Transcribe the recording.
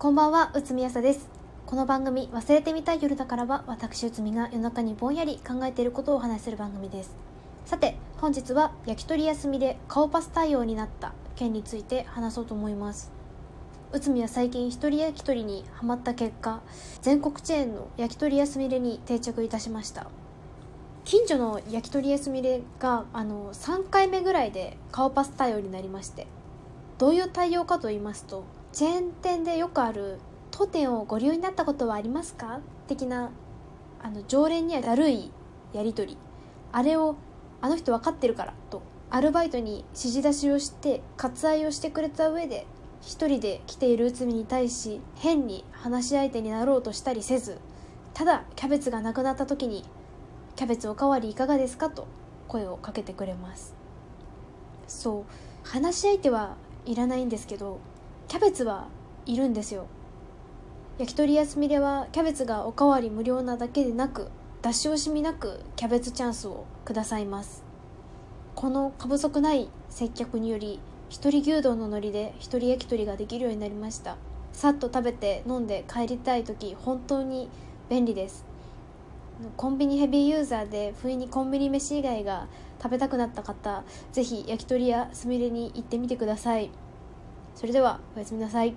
こんばんは、うつみやさです。この番組、忘れてみたい夜だからは、私うつみが夜中にぼんやり考えていることをお話しする番組です。さて、本日は焼き鳥休みで顔パス対応になった件について話そうと思います。うつみは最近一人焼き鳥にハマった結果、全国チェーンの焼き鳥休みれに定着いたしました。近所の焼き鳥休みれがあの3回目ぐらいで顔パス対応になりましてどういう対応かと言いますとチェーン店でよくある当店をご利用になったことはありますか？的なあの常連にはだるいやり取り。あれをあの人分かってるからとアルバイトに指示出しをして割愛をしてくれた上で一人で来ている内海に対し変に話し相手になろうとしたりせずただキャベツがなくなった時に「キャベツおかわりいかがですか?」と声をかけてくれます。そう話し相手はいらないんですけどキャベツはいるんですよ。焼き鳥休みではキャベツがおかわり無料なだけでなく出し惜しみなくキャベツチャンスをくださいます。この過不足ない接客により一人牛丼の海苔で一人焼き鳥ができるようになりました。さっと食べて飲んで帰りたい時本当に便利です。コンビニヘビーユーザーで不意にコンビニ飯以外が食べたくなった方ぜひ焼き鳥やすみれに行ってみてください。それではおやすみなさい。